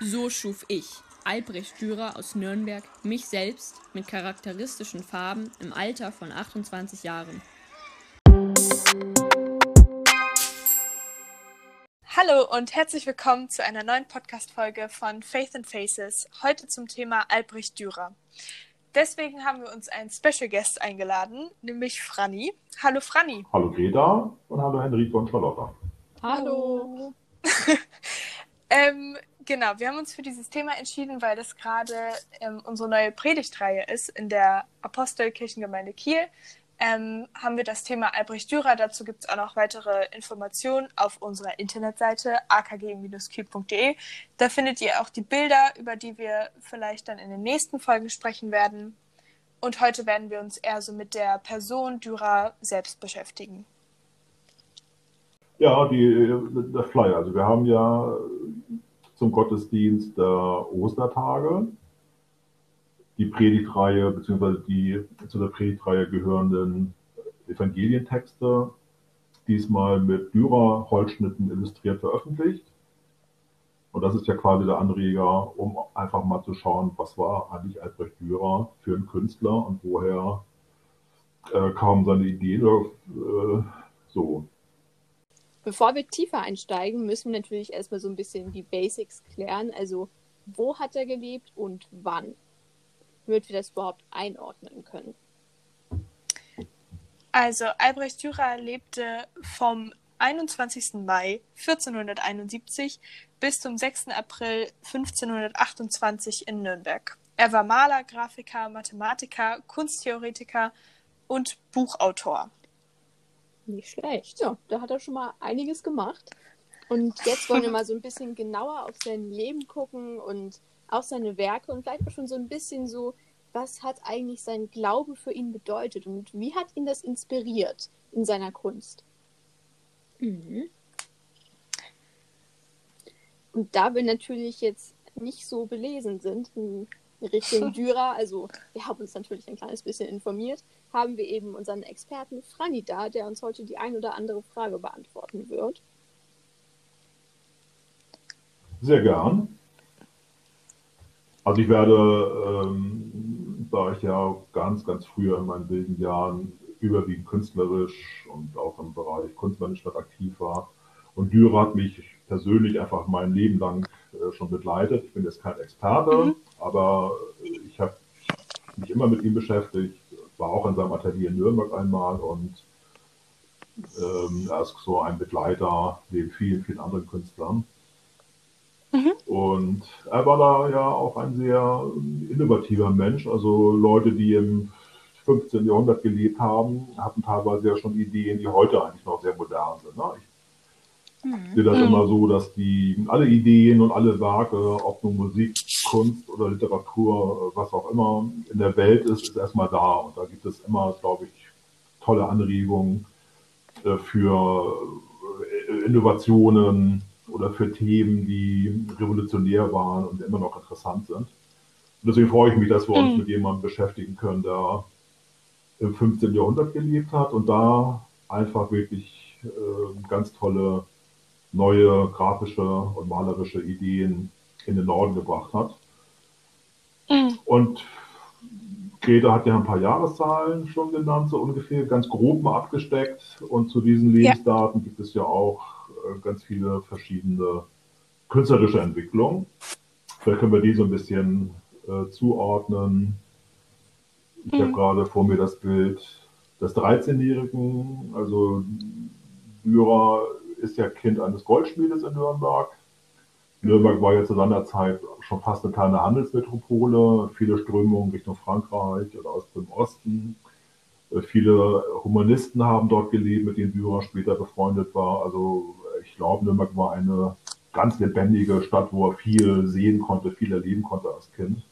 So schuf ich, Albrecht Dürer aus Nürnberg, mich selbst mit charakteristischen Farben im Alter von 28 Jahren. Hallo und herzlich willkommen zu einer neuen Podcast-Folge von Faith and Faces, heute zum Thema Albrecht Dürer. Deswegen haben wir uns einen Special Guest eingeladen, nämlich Franny. Hallo Franny. Hallo Greta und hallo Henrike und Charlotta. Hallo. ähm, genau, wir haben uns für dieses Thema entschieden, weil das gerade ähm, unsere neue Predigtreihe ist in der Apostelkirchengemeinde Kiel. Ähm, haben wir das Thema Albrecht Dürer. Dazu gibt es auch noch weitere Informationen auf unserer Internetseite akg-kiel.de. Da findet ihr auch die Bilder, über die wir vielleicht dann in den nächsten Folgen sprechen werden. Und heute werden wir uns eher so mit der Person Dürer selbst beschäftigen. Ja, die, der Flyer. Also wir haben ja zum Gottesdienst der Ostertage die Predigtreihe beziehungsweise die zu der Predigtreihe gehörenden Evangelientexte diesmal mit Dürer-Holzschnitten illustriert veröffentlicht. Und das ist ja quasi der Anreger, um einfach mal zu schauen, was war eigentlich Albrecht Dürer für ein Künstler und woher äh, kamen seine Ideen äh, so. Bevor wir tiefer einsteigen, müssen wir natürlich erstmal so ein bisschen die Basics klären. Also, wo hat er gelebt und wann? Damit wir das überhaupt einordnen können. Also, Albrecht Dürer lebte vom 21. Mai 1471 bis zum 6. April 1528 in Nürnberg. Er war Maler, Grafiker, Mathematiker, Kunsttheoretiker und Buchautor. Nicht schlecht. Ja, da hat er schon mal einiges gemacht. Und jetzt wollen wir mal so ein bisschen genauer auf sein Leben gucken und auch seine Werke und vielleicht auch schon so ein bisschen so, was hat eigentlich sein Glaube für ihn bedeutet und wie hat ihn das inspiriert in seiner Kunst? Mhm. Und da wir natürlich jetzt nicht so belesen sind in Richtung Dürer, also wir haben uns natürlich ein kleines bisschen informiert, haben wir eben unseren Experten Franny da, der uns heute die ein oder andere Frage beantworten wird. Sehr gern. Also ich werde, ähm, da ich ja ganz, ganz früher in meinen wilden Jahren überwiegend künstlerisch und auch im Bereich Kunstmanagement aktiv war. Und Dürer hat mich persönlich einfach mein Leben lang äh, schon begleitet. Ich bin jetzt kein Experte, mhm. aber ich habe mich immer mit ihm beschäftigt, war auch in seinem Atelier in Nürnberg einmal und ähm, er ist so ein Begleiter neben vielen, vielen anderen Künstlern. Mhm. Und er war da ja auch ein sehr innovativer Mensch. Also Leute, die im 15. Jahrhundert gelebt haben, hatten teilweise ja schon Ideen, die heute eigentlich noch sehr modern sind. Ne? Ich mhm. sehe das mhm. immer so, dass die alle Ideen und alle Werke, ob nun Musik, Kunst oder Literatur, was auch immer in der Welt ist, ist erstmal da. Und da gibt es immer, glaube ich, tolle Anregungen äh, für äh, Innovationen oder für Themen, die revolutionär waren und immer noch interessant sind. Und deswegen freue ich mich, dass wir uns mhm. mit jemandem beschäftigen können, der im 15. Jahrhundert gelebt hat und da einfach wirklich äh, ganz tolle neue grafische und malerische Ideen in den Norden gebracht hat. Mhm. Und Greta hat ja ein paar Jahreszahlen schon genannt, so ungefähr, ganz grob mal abgesteckt. Und zu diesen Lebensdaten ja. gibt es ja auch äh, ganz viele verschiedene künstlerische Entwicklungen. Vielleicht können wir die so ein bisschen äh, zuordnen. Ich mhm. habe gerade vor mir das Bild des 13-Jährigen. Also Dürer ist ja Kind eines Goldschmiedes in Nürnberg. Nürnberg war ja zu seiner Zeit schon fast eine kleine Handelsmetropole, viele Strömungen Richtung Frankreich oder aus dem Osten. Äh, viele Humanisten haben dort gelebt, mit denen Dürer später befreundet war. Also ich glaube, Nürnberg war eine ganz lebendige Stadt, wo er viel sehen konnte, viel erleben konnte als Kind.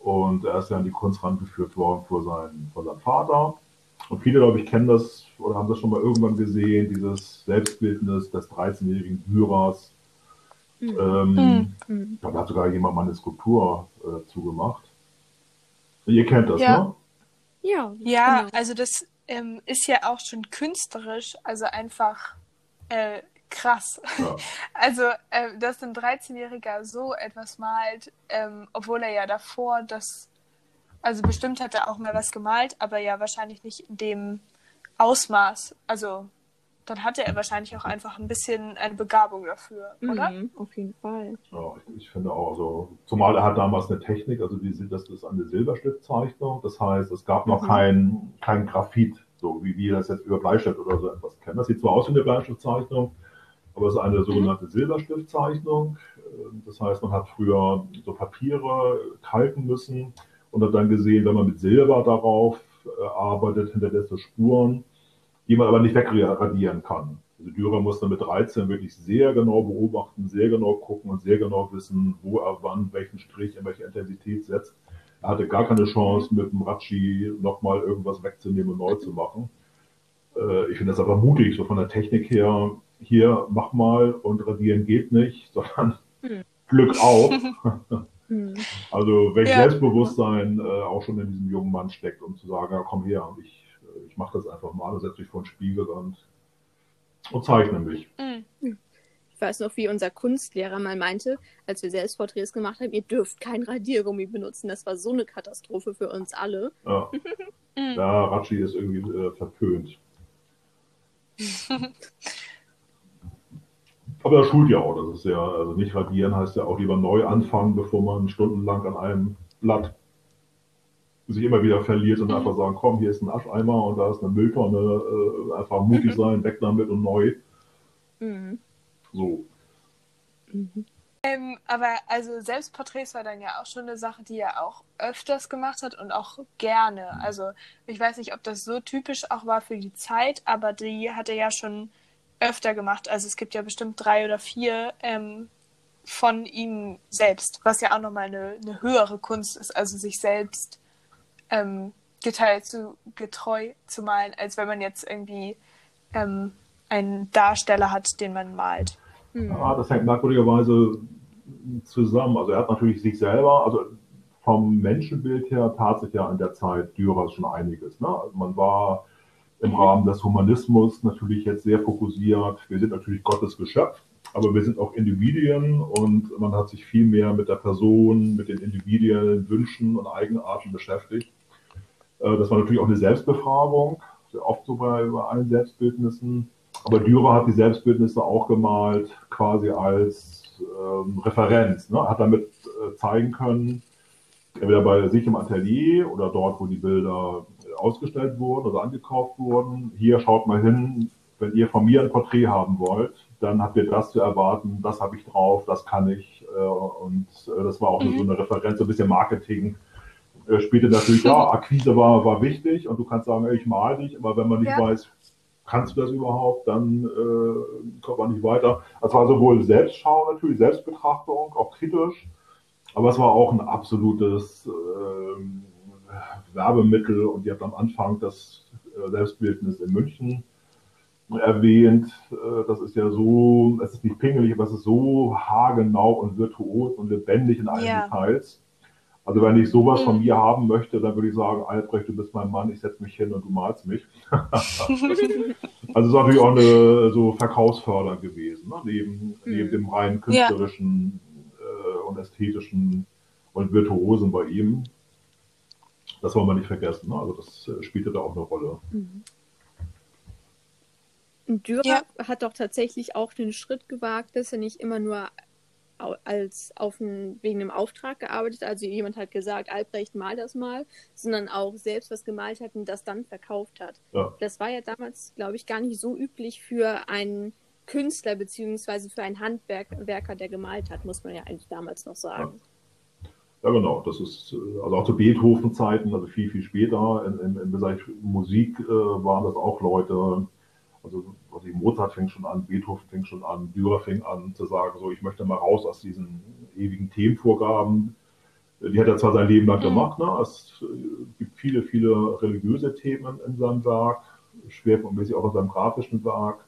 Und er ist ja an die Kunst rangeführt worden vor seinem, vor seinem Vater. Und viele, glaube ich, kennen das oder haben das schon mal irgendwann gesehen, dieses Selbstbildnis des 13-jährigen Dürers. Mhm. Ähm, mhm. Da hat sogar jemand mal eine Skulptur äh, zugemacht. Ihr kennt das, ja. ne? Ja, ja genau. also das ähm, ist ja auch schon künstlerisch, also einfach äh, Krass. Ja. Also, äh, dass ein 13-Jähriger so etwas malt, ähm, obwohl er ja davor das, also bestimmt hat er auch mal was gemalt, aber ja wahrscheinlich nicht in dem Ausmaß. Also, dann hatte er wahrscheinlich auch einfach ein bisschen eine Begabung dafür, oder? Mhm, auf jeden Fall. Ja, ich, ich finde auch so, zumal er hat damals eine Technik, also die, das ist eine Silberstiftzeichnung, das heißt, es gab noch Mhm. kein, kein Graphit, so wie wir das jetzt über Bleistift oder so etwas kennen. Das sieht zwar aus wie eine Bleistiftzeichnung, aber es ist eine sogenannte Silberstiftzeichnung. Ähm, Das heißt, man hat früher so Papiere kalken müssen und hat dann gesehen, wenn man mit Silber darauf arbeitet, hinterlässt Spuren, die man aber nicht wegradieren kann. Also Dürer musste mit 13 wirklich sehr genau beobachten, sehr genau gucken und sehr genau wissen, wo er wann welchen Strich in welche Intensität setzt. Er hatte gar keine Chance, mit dem Ratschi nochmal irgendwas wegzunehmen und neu zu machen. Äh, Ich finde das aber mutig, so von der Technik her, hier mach mal und radieren geht nicht, sondern Hm. Glück auf. Mhm. Also welches Ja. Selbstbewusstsein äh, auch schon in diesem jungen Mann steckt, um zu sagen, ja, komm her ich, äh, ich mache das einfach mal und setze mich vor den Spiegel und, und zeichne mich. Mhm. Ich weiß noch, wie unser Kunstlehrer mal meinte, als wir Selbstporträts gemacht haben, ihr dürft kein Radiergummi benutzen. Das war so eine Katastrophe für uns alle. Ja, ja Ratschi ist irgendwie äh, verpönt. Aber das schult ja auch. Das ist ja, also nicht radieren heißt ja auch lieber neu anfangen, bevor man stundenlang an einem Blatt sich immer wieder verliert und Mhm. einfach sagen, komm, hier ist ein Ascheimer und da ist eine Mülltonne, äh, einfach mutig sein, weg damit und neu. Mhm. So. Mhm. Ähm, aber also Selbstporträts war dann ja auch schon eine Sache, die er auch öfters gemacht hat und auch gerne. Also ich weiß nicht, ob das so typisch auch war für die Zeit, aber die hat er ja schon öfter gemacht. Also es gibt ja bestimmt drei oder vier ähm, von ihm selbst, was ja auch nochmal eine, eine höhere Kunst ist, also sich selbst ähm, geteilt zu, getreu zu malen, als wenn man jetzt irgendwie ähm, einen Darsteller hat, den man malt. Mhm. Ja, das hängt merkwürdigerweise zusammen. Also er hat natürlich sich selber, also vom Menschenbild her tat sich ja in der Zeit Dürers schon einiges. Ne? Also man war im Rahmen des Humanismus natürlich jetzt sehr fokussiert. Wir sind natürlich Gottes Geschöpf, aber wir sind auch Individuen und man hat sich viel mehr mit der Person, mit den individuellen Wünschen und Eigenarten beschäftigt. Äh, Das war natürlich auch eine Selbstbefragung, sehr oft so bei, bei allen Selbstbildnissen. Aber Dürer hat die Selbstbildnisse auch gemalt, quasi als ähm, Referenz. Ne? Hat damit äh, zeigen können, entweder bei sich im Atelier oder dort, wo die Bilder ausgestellt wurden oder angekauft wurden. Hier schaut mal hin, wenn ihr von mir ein Porträt haben wollt, dann habt ihr das zu erwarten, das habe ich drauf, das kann ich. Äh, und äh, das war auch Mhm. so eine Referenz, so ein bisschen Marketing. Äh, spielte natürlich, ja, Akquise war, war wichtig und du kannst sagen, ey, ich mal dich, aber wenn man nicht Ja. weiß, kannst du das überhaupt, dann äh, kommt man nicht weiter. Das war sowohl Selbstschau natürlich, Selbstbetrachtung, auch kritisch, aber es war auch ein absolutes ähm, Werbemittel und ihr habt am Anfang das äh, Selbstbildnis in München erwähnt. Äh, das ist ja so, es ist nicht pingelig, aber es ist so haargenau und virtuos und lebendig in allen Ja. Details. Also wenn ich sowas von Mhm. mir haben möchte, dann würde ich sagen, Albrecht, du bist mein Mann, ich setze mich hin und du malst mich. also es ist natürlich auch eine so Verkaufsförder gewesen, ne? neben, neben dem rein künstlerischen äh, und ästhetischen und virtuosen bei ihm. Das wollen wir nicht vergessen. Ne? Also das äh, spielte da auch eine Rolle. Und Dürer Ja. hat doch tatsächlich auch den Schritt gewagt, dass er nicht immer nur als auf ein, wegen einem Auftrag gearbeitet hat. Also jemand hat gesagt, Albrecht mal das mal, sondern auch selbst was gemalt hat und das dann verkauft hat. Ja. Das war ja damals, glaube ich, gar nicht so üblich für einen Künstler beziehungsweise für einen Handwerker, der gemalt hat, muss man ja eigentlich damals noch sagen. Ja, genau. Das ist äh, also auch zu Beethoven-Zeiten, also viel, viel später. In, in, Bereich Musik äh, waren das auch Leute, also also Mozart fing schon an, Beethoven fing schon an, Dürer fing an zu sagen, so ich möchte mal raus aus diesen ewigen Themenvorgaben. Die hat er zwar sein Leben lang Mhm. gemacht, ne? es äh, gibt viele, viele religiöse Themen in seinem Werk, schwerpunktmäßig auch in seinem grafischen Werk,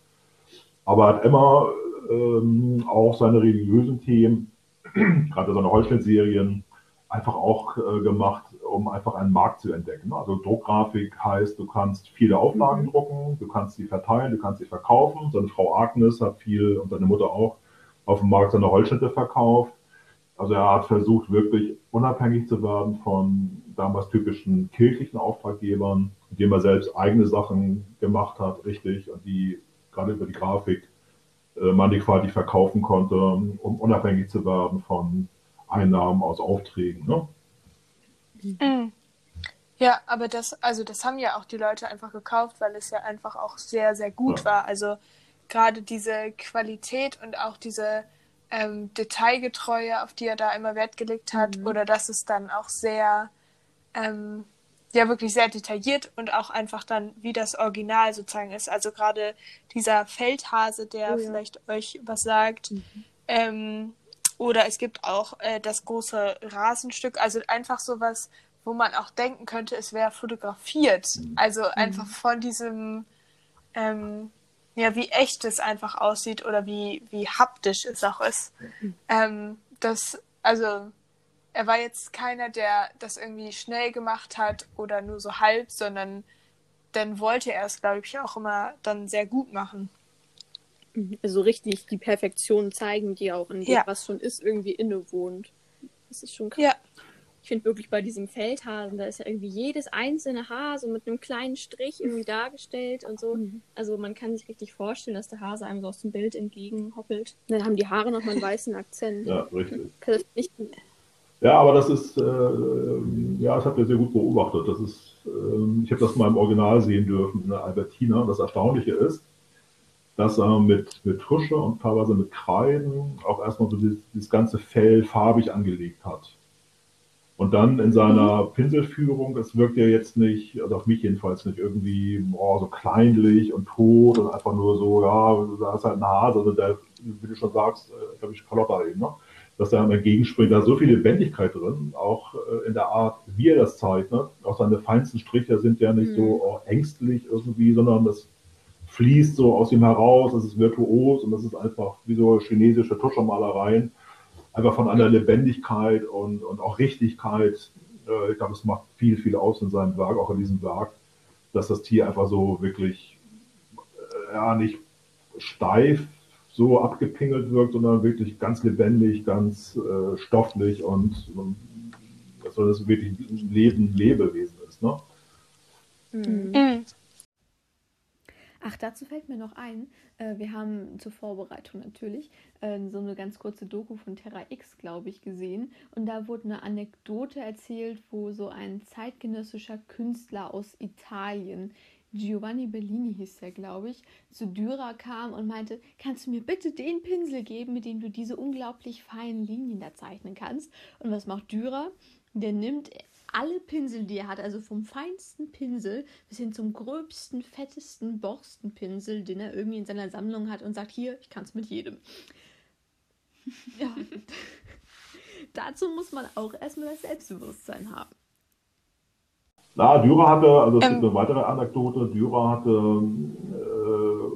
aber er hat immer ähm, auch seine religiösen Themen, gerade seine Holzschnittserien, einfach auch äh, gemacht, um einfach einen Markt zu entdecken. Also Druckgrafik heißt, du kannst viele Auflagen mhm. drucken, du kannst sie verteilen, du kannst sie verkaufen. Seine Frau Agnes hat viel und seine Mutter auch auf dem Markt seine Holzschnitte verkauft. Also er hat versucht, wirklich unabhängig zu werden von damals typischen kirchlichen Auftraggebern, indem er selbst eigene Sachen gemacht hat, richtig, und die gerade über die Grafik äh, man die quasi verkaufen konnte, um unabhängig zu werden von Einnahmen aus Aufträgen. Ne? Mhm. Ja, aber das, also das haben ja auch die Leute einfach gekauft, weil es ja einfach auch sehr, sehr gut ja. war. Also gerade diese Qualität und auch diese ähm, Detailgetreue, auf die er da immer Wert gelegt hat, mhm. oder dass es dann auch sehr, ähm, ja, wirklich sehr detailliert und auch einfach dann wie das Original sozusagen ist. Also gerade dieser Feldhase, der oh, ja. vielleicht euch was sagt, mhm. ähm, oder es gibt auch äh, das große Rasenstück, also einfach sowas, wo man auch denken könnte, es wäre fotografiert. Also mhm. einfach von diesem, ähm, ja, wie echt es einfach aussieht oder wie, wie haptisch es auch ist. Mhm. Ähm, das, also, er war jetzt keiner, der das irgendwie schnell gemacht hat oder nur so halb, sondern dann wollte er es, glaube ich, auch immer dann sehr gut machen. Also richtig die Perfektion zeigen, die auch in dem, ja. was schon ist, irgendwie innewohnt. Das ist schon krass. Ja. Ich finde wirklich bei diesem Feldhasen, da ist ja irgendwie jedes einzelne Haar so mit einem kleinen Strich irgendwie dargestellt und so. Mhm. Also man kann sich richtig vorstellen, dass der Hase einem so aus dem Bild entgegenhoppelt. Und dann haben die Haare nochmal einen weißen Akzent. Ja, richtig. Nicht... Ja, aber das ist, äh, ja, das habt ihr sehr gut beobachtet. Das ist, äh, ich habe das mal im Original sehen dürfen in der Albertina. Das Erstaunliche ist, dass er mit, mit Tusche und teilweise mit Kreiden auch erstmal so dieses, dieses ganze Fell farbig angelegt hat. Und dann in seiner mhm. Pinselführung, es wirkt ja jetzt nicht, also auf mich jedenfalls nicht irgendwie oh, so kleinlich und tot und einfach nur so, ja, da ist halt ein Hase, also der, wie du schon sagst, äh, glaube ich, Carlotta eben, ne? dass er entgegenspringt. Da ist so viel Lebendigkeit drin, auch äh, in der Art, wie er das zeichnet. Auch seine feinsten Striche sind ja nicht mhm. so oh, ängstlich irgendwie, sondern das fließt so aus ihm heraus, das ist virtuos und das ist einfach wie so chinesische Tuschermalereien, einfach von einer Lebendigkeit und, und auch Richtigkeit. Äh, ich glaube, es macht viel, viel aus in seinem Werk, auch in diesem Werk, dass das Tier einfach so wirklich, äh, ja, nicht steif so abgepingelt wirkt, sondern wirklich ganz lebendig, ganz äh, stofflich und, und dass das wirklich ein Leben, Lebewesen ist. Ne? Mhm. Ach, dazu fällt mir noch ein, äh, wir haben zur Vorbereitung natürlich äh, so eine ganz kurze Doku von Terra X, glaube ich, gesehen. Und da wurde eine Anekdote erzählt, wo so ein zeitgenössischer Künstler aus Italien, Giovanni Bellini hieß der, glaube ich, zu Dürer kam und meinte, kannst du mir bitte den Pinsel geben, mit dem du diese unglaublich feinen Linien da zeichnen kannst? Und was macht Dürer? Der nimmt alle Pinsel, die er hat, also vom feinsten Pinsel bis hin zum gröbsten, fettesten Borstenpinsel, den er irgendwie in seiner Sammlung hat und sagt, hier, ich kann es mit jedem. ja. Dazu muss man auch erstmal das Selbstbewusstsein haben. Na, Dürer hatte, also es ähm, gibt eine weitere Anekdote, Dürer hatte äh,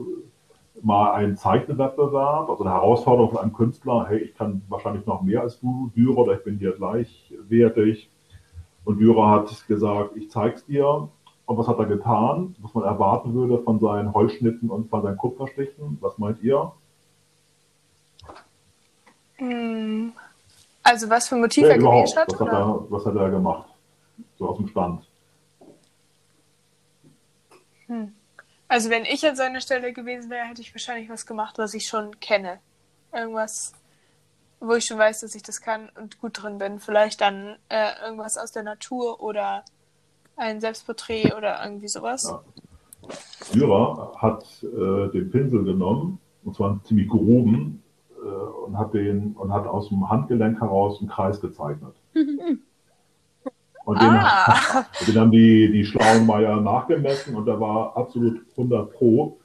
mal einen Zeichenwettbewerb, also eine Herausforderung von einem Künstler, hey, ich kann wahrscheinlich noch mehr als du, Dürer, oder ich bin dir gleichwertig. Und Dürer hat gesagt, ich zeig's dir. Und was hat er getan? Was man erwarten würde von seinen Holzschnitten und von seinen Kupferstichen. Was meint ihr? Hm. Also was für Motiv ja, er gewählt hat? Was hat, er, was hat er gemacht? So aus dem Stand. Hm. Also wenn ich an seiner Stelle gewesen wäre, hätte ich wahrscheinlich was gemacht, was ich schon kenne. Irgendwas wo ich schon weiß, dass ich das kann und gut drin bin. Vielleicht dann äh, irgendwas aus der Natur oder ein Selbstporträt oder irgendwie sowas. Ja. Dürer hat äh, den Pinsel genommen, und zwar einen ziemlich groben, äh, und, hat den, und hat aus dem Handgelenk heraus einen Kreis gezeichnet. Und den, ah. den haben die, die schlauen Meier nachgemessen und der war absolut 100 Pro.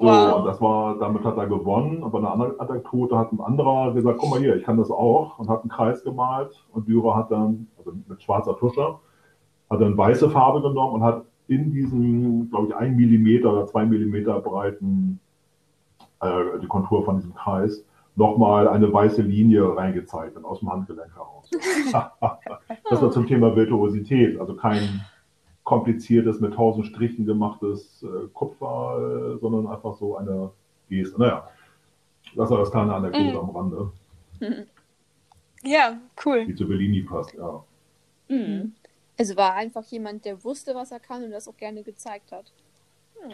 So, wow. und das war, damit hat er gewonnen. Aber eine andere Anekdote hat ein anderer gesagt, guck mal hier, ich kann das auch und hat einen Kreis gemalt. Und Dürer hat dann, also mit schwarzer Tusche, hat dann weiße Farbe genommen und hat in diesem, glaube ich, ein Millimeter oder zwei Millimeter breiten, äh, die Kontur von diesem Kreis, nochmal eine weiße Linie reingezeichnet aus dem Handgelenk heraus. das war zum Thema Virtuosität, also kein kompliziertes, mit tausend Strichen gemachtes äh, Kupfer, äh, sondern einfach so eine Geste. Naja, das war das kleine Anekdote mhm. am Rande. Ja, cool. Die zu Bellini passt, ja. Mhm. Also war einfach jemand, der wusste, was er kann und das auch gerne gezeigt hat. Mhm.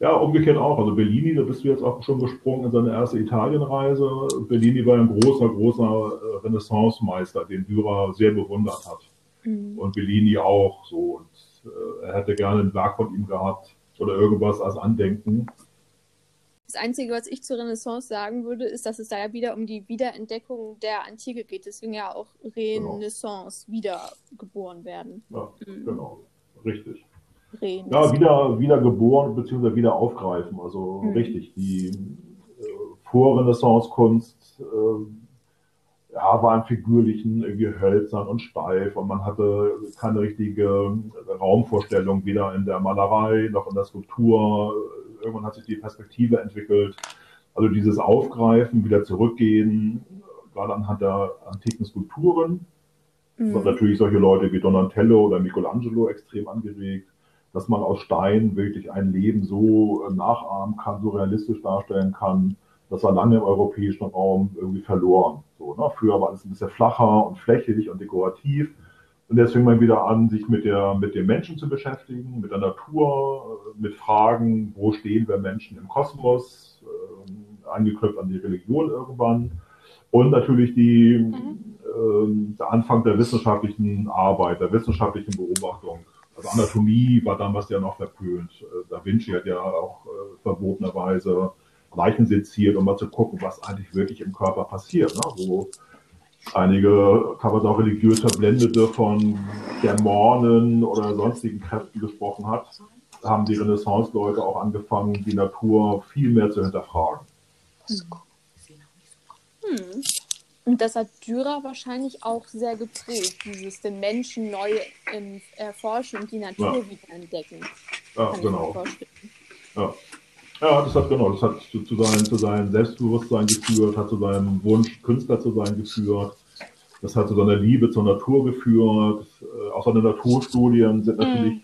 Ja, umgekehrt auch. Also Bellini, da bist du jetzt auch schon gesprungen in seine erste Italienreise. Bellini war ein großer, großer äh, Renaissance-Meister, den Dürer sehr bewundert hat. Mhm. Und Bellini auch so. Und er hätte gerne ein Werk von ihm gehabt oder irgendwas als Andenken. Das Einzige, was ich zur Renaissance sagen würde, ist, dass es da ja wieder um die Wiederentdeckung der Antike geht. Deswegen ja auch Renaissance, genau. wiedergeboren werden. Ja, mhm. genau. Richtig. Ja, wieder, wieder geboren bzw. wieder aufgreifen. Also mhm. richtig, die äh, Vorrenaissance-Kunst äh, ja, war im Figürlichen irgendwie hölzern und steif und man hatte keine richtige Raumvorstellung, weder in der Malerei noch in der Skulptur. Irgendwann hat sich die Perspektive entwickelt. Also dieses Aufgreifen, wieder zurückgehen, gerade anhand der antiken Skulpturen. Mhm. Das hat natürlich solche Leute wie Donatello oder Michelangelo extrem angeregt dass man aus Stein wirklich ein Leben so nachahmen kann, so realistisch darstellen kann. Das war lange im europäischen Raum irgendwie verloren. So, ne? Früher war alles ein bisschen flacher und flächig und dekorativ. Und jetzt fängt man wieder an, sich mit, der, mit dem Menschen zu beschäftigen, mit der Natur, äh, mit Fragen, wo stehen wir Menschen im Kosmos, äh, angeknüpft an die Religion irgendwann. Und natürlich die, mhm. äh, der Anfang der wissenschaftlichen Arbeit, der wissenschaftlichen Beobachtung also Anatomie war damals ja noch verpönt. Äh, da Vinci hat ja auch äh, verbotenerweise Leichen seziert, um mal zu gucken, was eigentlich wirklich im Körper passiert. Ne? Wo einige teilweise auch religiös Verblendete von Dämonen oder sonstigen Kräften gesprochen hat, haben die Renaissance-Leute auch angefangen, die Natur viel mehr zu hinterfragen. Hm. Und das hat Dürer wahrscheinlich auch sehr geprägt, dieses den Menschen neu erforschen und die Natur ja. wieder entdecken. Ja, genau. Ja. Ja, das hat genau, das hat zu, zu, sein, zu seinem Selbstbewusstsein geführt, hat zu seinem Wunsch, Künstler zu sein geführt. Das hat zu seiner Liebe zur Natur geführt. Äh, auch seine Naturstudien sind natürlich, mm.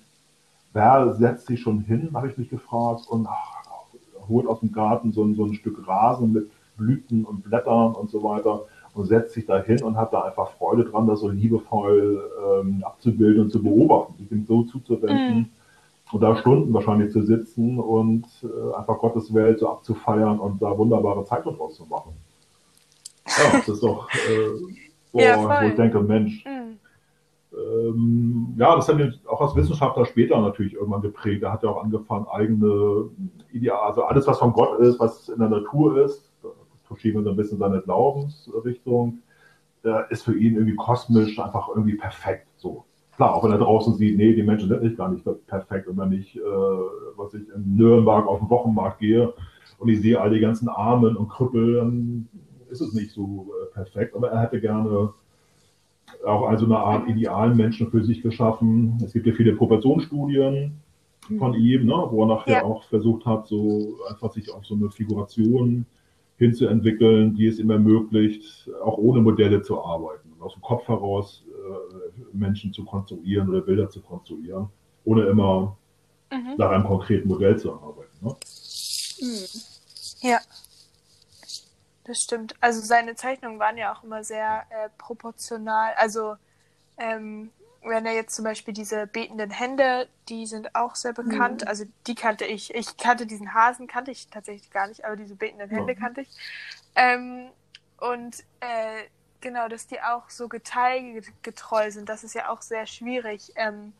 wer setzt sich schon hin, habe ich mich gefragt, und ach, holt aus dem Garten so ein, so ein Stück Rasen mit Blüten und Blättern und so weiter und setzt sich da hin und hat da einfach Freude dran, das so liebevoll ähm, abzubilden und zu beobachten, sich dem so zuzuwenden mhm. Und da Stunden wahrscheinlich zu sitzen und äh, einfach Gottes Welt so abzufeiern und da wunderbare Zeichnungen draus zu machen. Ja, das ist doch, äh, boah, ja, wo ich denke, Mensch, mhm. ähm, ja, das hat ihn auch als Wissenschaftler später natürlich irgendwann geprägt. Er hat ja auch angefangen, eigene Ideale, also alles, was von Gott ist, was in der Natur ist, verschieben so ein bisschen seine Glaubensrichtung, äh, ist für ihn irgendwie kosmisch einfach irgendwie perfekt. So. Klar, auch wenn er draußen sieht, nee, die Menschen sind nicht gar nicht perfekt. Und wenn ich, äh, was ich in Nürnberg auf den Wochenmarkt gehe und ich sehe all die ganzen Armen und Krüppel, dann ist es nicht so äh, perfekt. Aber er hätte gerne auch also eine Art idealen Menschen für sich geschaffen. Es gibt ja viele Proportionsstudien von mhm. ihm, ne, wo er nachher ja. auch versucht hat, so einfach sich auf so eine Figuration hinzuentwickeln, die es ihm ermöglicht, auch ohne Modelle zu arbeiten und aus dem Kopf heraus Menschen zu konstruieren oder Bilder zu konstruieren, ohne immer mhm. nach einem konkreten Modell zu arbeiten. Ne? Mhm. Ja, das stimmt. Also seine Zeichnungen waren ja auch immer sehr äh, proportional. Also ähm, wenn er jetzt zum Beispiel diese betenden Hände, die sind auch sehr bekannt. Mhm. Also die kannte ich. Ich kannte diesen Hasen, kannte ich tatsächlich gar nicht, aber diese betenden Hände ja. kannte ich. Ähm, und äh, genau, dass die auch so geteilgetreu sind, das ist ja auch sehr schwierig ähm,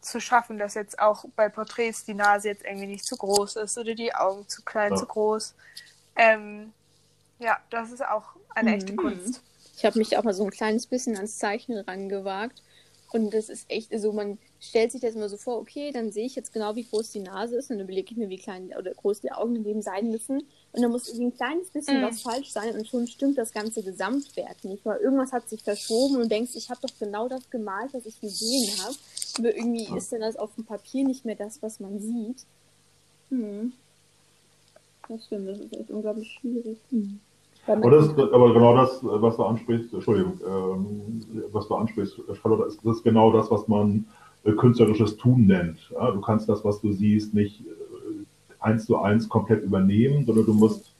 zu schaffen, dass jetzt auch bei Porträts die Nase jetzt irgendwie nicht zu groß ist oder die Augen zu klein, ja. zu groß. Ähm, ja, das ist auch eine mhm. echte Kunst. Ich habe mich auch mal so ein kleines bisschen ans Zeichnen rangewagt und das ist echt, also man stellt sich das immer so vor, okay, dann sehe ich jetzt genau, wie groß die Nase ist und dann überlege ich mir, wie klein oder groß die Augen im Leben sein müssen. Und dann muss irgendwie ein kleines bisschen mm. was falsch sein und schon stimmt das ganze Gesamtwerk nicht, weil irgendwas hat sich verschoben und du denkst, ich habe doch genau das gemalt, was ich gesehen habe. Aber irgendwie ist dann das auf dem Papier nicht mehr das, was man sieht. Hm. Das stimmt, das ist echt unglaublich schwierig. Hm. Aber, das, aber genau das, was du ansprichst, Entschuldigung, ähm, was du ansprichst, Charlotte, ist, das ist genau das, was man äh, künstlerisches Tun nennt. Ja, du kannst das, was du siehst, nicht äh, eins zu eins komplett übernehmen, sondern du musst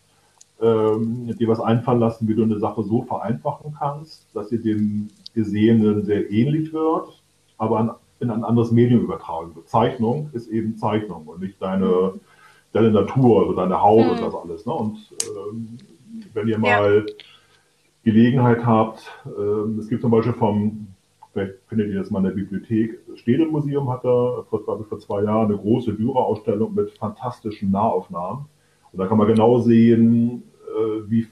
ähm, dir was einfallen lassen, wie du eine Sache so vereinfachen kannst, dass sie dem Gesehenen sehr ähnlich wird, aber an, in ein anderes Medium übertragen wird. Zeichnung ist eben Zeichnung und nicht deine, deine Natur, also deine Haut mhm. und das alles. Ne? Und ähm, wenn ihr mal ja. Gelegenheit habt, ähm, es gibt zum Beispiel vom, vielleicht findet ihr das mal in der Bibliothek, das Städtemuseum hat da vor, vor zwei Jahren eine große Dürer-Ausstellung mit fantastischen Nahaufnahmen. Und da kann man genau sehen, äh, wie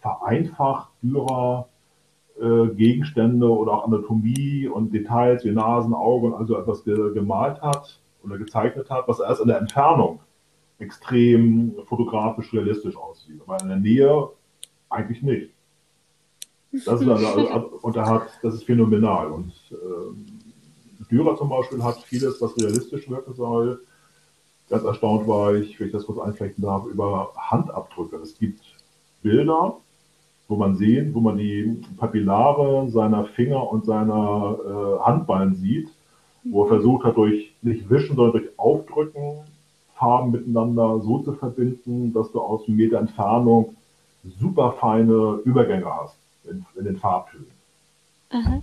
vereinfacht Dürer äh, Gegenstände oder auch Anatomie und Details wie Nasen, Augen, also etwas ge gemalt hat oder gezeichnet hat, was erst in der Entfernung extrem fotografisch realistisch aussieht. Aber in der Nähe eigentlich nicht. Das ist also, und er hat, das ist phänomenal. Und äh, Dürer zum Beispiel hat vieles, was realistisch wirken soll. Ganz erstaunt war ich, wenn ich das kurz einflechten darf, über Handabdrücke. Es gibt Bilder, wo man sehen, wo man die Papillare seiner Finger und seiner äh, Handballen sieht, wo er versucht hat, durch nicht wischen, sondern durch Aufdrücken Farben miteinander so zu verbinden, dass du aus einem Meter Entfernung super feine Übergänge hast in, in den Farbtönen. Mhm.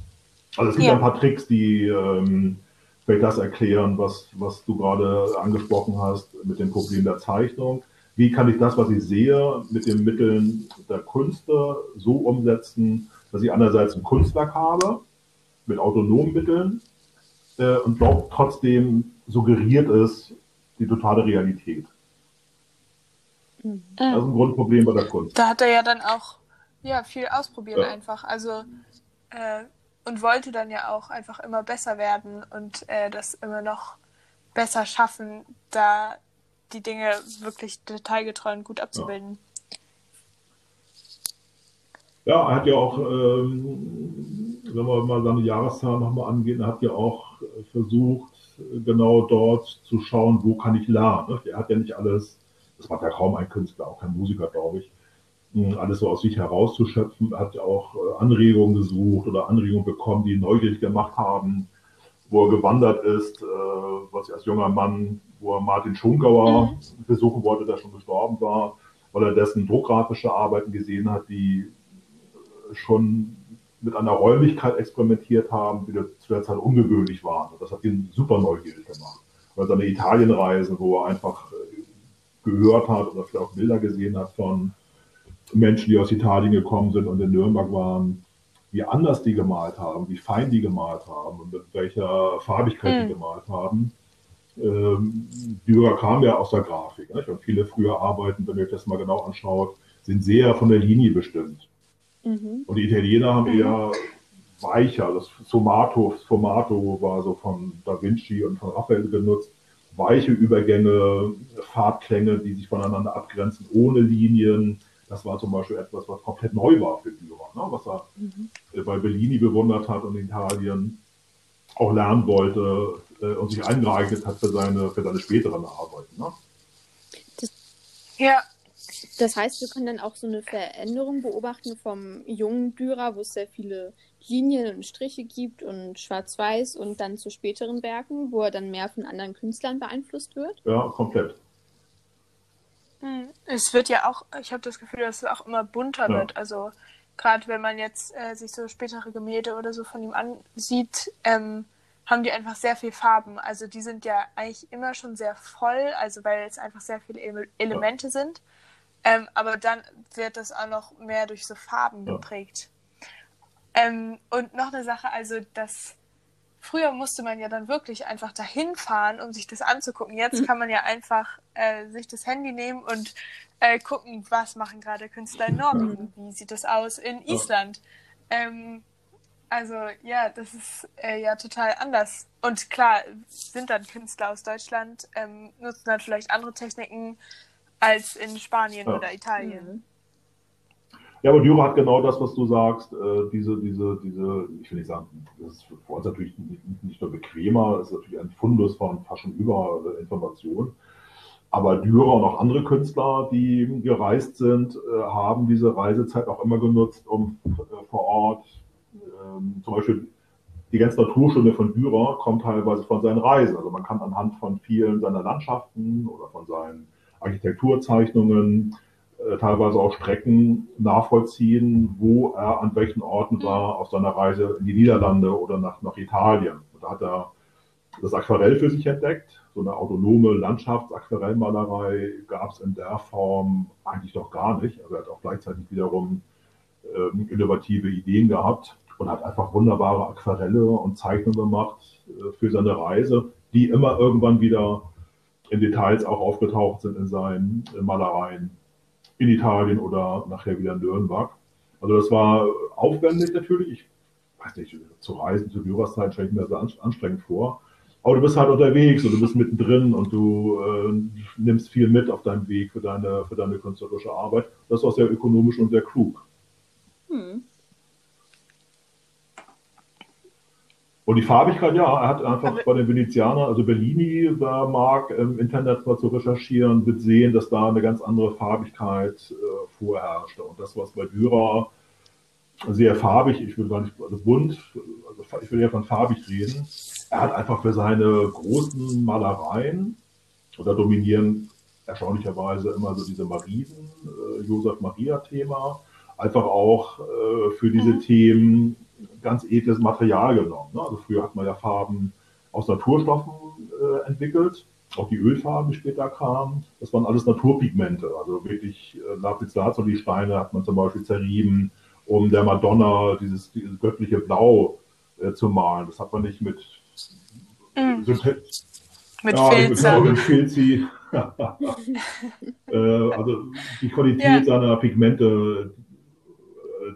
Also es gibt ja. ein paar Tricks, die ähm, vielleicht das erklären, was, was du gerade angesprochen hast mit dem Problem der Zeichnung wie kann ich das, was ich sehe, mit den Mitteln der Künste so umsetzen, dass ich einerseits ein Kunstwerk habe, mit autonomen Mitteln, äh, und doch trotzdem suggeriert es die totale Realität. Mhm. Das ist ein Grundproblem bei der Kunst. Da hat er ja dann auch ja, viel ausprobiert ja. einfach. Also äh, und wollte dann ja auch einfach immer besser werden und äh, das immer noch besser schaffen, da die Dinge wirklich detailgetreu und gut abzubilden. Ja. ja er hat ja auch, ähm, wenn wir mal seine Jahreszahl nochmal angehen, er hat ja auch versucht, genau dort zu schauen, wo kann ich lernen. Er hat ja nicht alles, das macht ja kaum ein Künstler, auch kein Musiker, glaube ich, alles so aus sich herauszuschöpfen. Er hat auch äh, Anregungen gesucht oder Anregungen bekommen, die ihn neugierig gemacht haben, wo er gewandert ist, äh, was ich als junger Mann wo er Martin Schongauer mhm. besuchen wollte, der schon gestorben war, weil er dessen druckgrafische Arbeiten gesehen hat, die schon mit einer Räumlichkeit experimentiert haben, die zu der Zeit ungewöhnlich waren. Und das hat ihn super neugierig gemacht. Weil seine Italienreisen, wo er einfach äh, gehört hat oder vielleicht auch Bilder gesehen hat von Menschen, die aus Italien gekommen sind und in Nürnberg waren, wie anders die gemalt haben, wie fein die gemalt haben und mit welcher Farbigkeit mhm. die gemalt haben ähm, Dürer kam ja aus der Grafik. Nicht? Und viele frühe Arbeiten, wenn ihr euch das mal genau anschaut, sind sehr von der Linie bestimmt. Mhm. Und die Italiener haben mhm. eher weicher, das Somato, Sfumato war so von Da Vinci und von Raphael genutzt, weiche Übergänge, Farbklänge, die sich voneinander abgrenzen, ohne Linien. Das war zum Beispiel etwas, was komplett neu war für Dürer, ne? was er mhm. bei Bellini bewundert hat und in Italien auch lernen wollte, äh, und sich eingeeignet hat für seine, für seine späteren Arbeiten. Ne? Das, ja. Das heißt, wir können dann auch so eine Veränderung beobachten vom jungen Dürer, wo es sehr viele Linien und Striche gibt und Schwarz-Weiß und dann zu späteren Werken, wo er dann mehr von anderen Künstlern beeinflusst wird? Ja, komplett. Hm. Es wird ja auch, ich habe das Gefühl, dass es auch immer bunter ja. wird. Also gerade wenn man jetzt äh, sich so spätere Gemälde oder so von ihm ansieht, ähm, haben die einfach sehr viel Farben. Also die sind ja eigentlich immer schon sehr voll, also weil es einfach sehr viele Ele Elemente ja. sind. Ähm, aber dann wird das auch noch mehr durch so Farben ja. geprägt. Ähm, und noch eine Sache, also das früher musste man ja dann wirklich einfach dahin fahren, um sich das anzugucken. Jetzt mhm. kann man ja einfach äh, sich das Handy nehmen und äh, gucken, was machen gerade Künstler in Norwegen, wie sieht das aus in Island. Ähm, also ja, das ist äh, ja total anders. Und klar, sind dann Künstler aus Deutschland, ähm, nutzen dann vielleicht andere Techniken als in Spanien ja. oder Italien. Mhm. Ja, aber Dürer hat genau das, was du sagst, äh, diese, diese, diese, ich will nicht sagen, das ist für uns natürlich nicht, nicht nur bequemer, es ist natürlich ein Fundus von fast schon über Informationen. Aber Dürer und auch andere Künstler, die gereist sind, äh, haben diese Reisezeit auch immer genutzt, um äh, vor Ort ähm, zum Beispiel die ganze Naturstunde von Dürer kommt teilweise von seinen Reisen. Also man kann anhand von vielen seiner Landschaften oder von seinen Architekturzeichnungen äh, teilweise auch Strecken nachvollziehen, wo er an welchen Orten war auf seiner Reise in die Niederlande oder nach, nach Italien. Und da hat er das Aquarell für sich entdeckt. So eine autonome Landschaftsaquarellmalerei gab es in der Form eigentlich noch gar nicht. Also er hat auch gleichzeitig wiederum ähm, innovative Ideen gehabt und hat einfach wunderbare Aquarelle und Zeichnungen gemacht äh, für seine Reise, die immer irgendwann wieder in Details auch aufgetaucht sind in seinen Malereien in Italien oder nachher wieder in Nürnberg. Also das war aufwendig natürlich. Ich weiß nicht, zu reisen zu Dürerszeit stelle ich mir sehr anstrengend vor. Aber du bist halt unterwegs und du bist mittendrin und du äh, nimmst viel mit auf deinem Weg für deine, für deine künstlerische Arbeit. Das auch sehr ökonomisch und sehr klug. Hm. Und die Farbigkeit, ja, er hat einfach Aber bei den Venezianern, also Bellini, wer mag im Internet mal zu recherchieren, wird sehen, dass da eine ganz andere Farbigkeit äh, vorherrschte. Und das, was bei Dürer sehr farbig, ich will gar nicht, also bunt, also ich will ja von farbig reden, er hat einfach für seine großen Malereien, und da dominieren erstaunlicherweise immer so diese Marien, äh, Josef-Maria-Thema, einfach auch äh, für diese mhm. Themen ganz edles Material genommen. Ne? Also früher hat man ja Farben aus Naturstoffen äh, entwickelt, auch die Ölfarben, die später kamen. Das waren alles Naturpigmente, also wirklich äh, Lapislazuli Steine hat man zum Beispiel zerrieben, um der Madonna dieses, dieses göttliche Blau äh, zu malen. Das hat man nicht mit mm. mit ja, Filzer. Mit, mit Filzi. äh, also die Qualität ja. seiner Pigmente,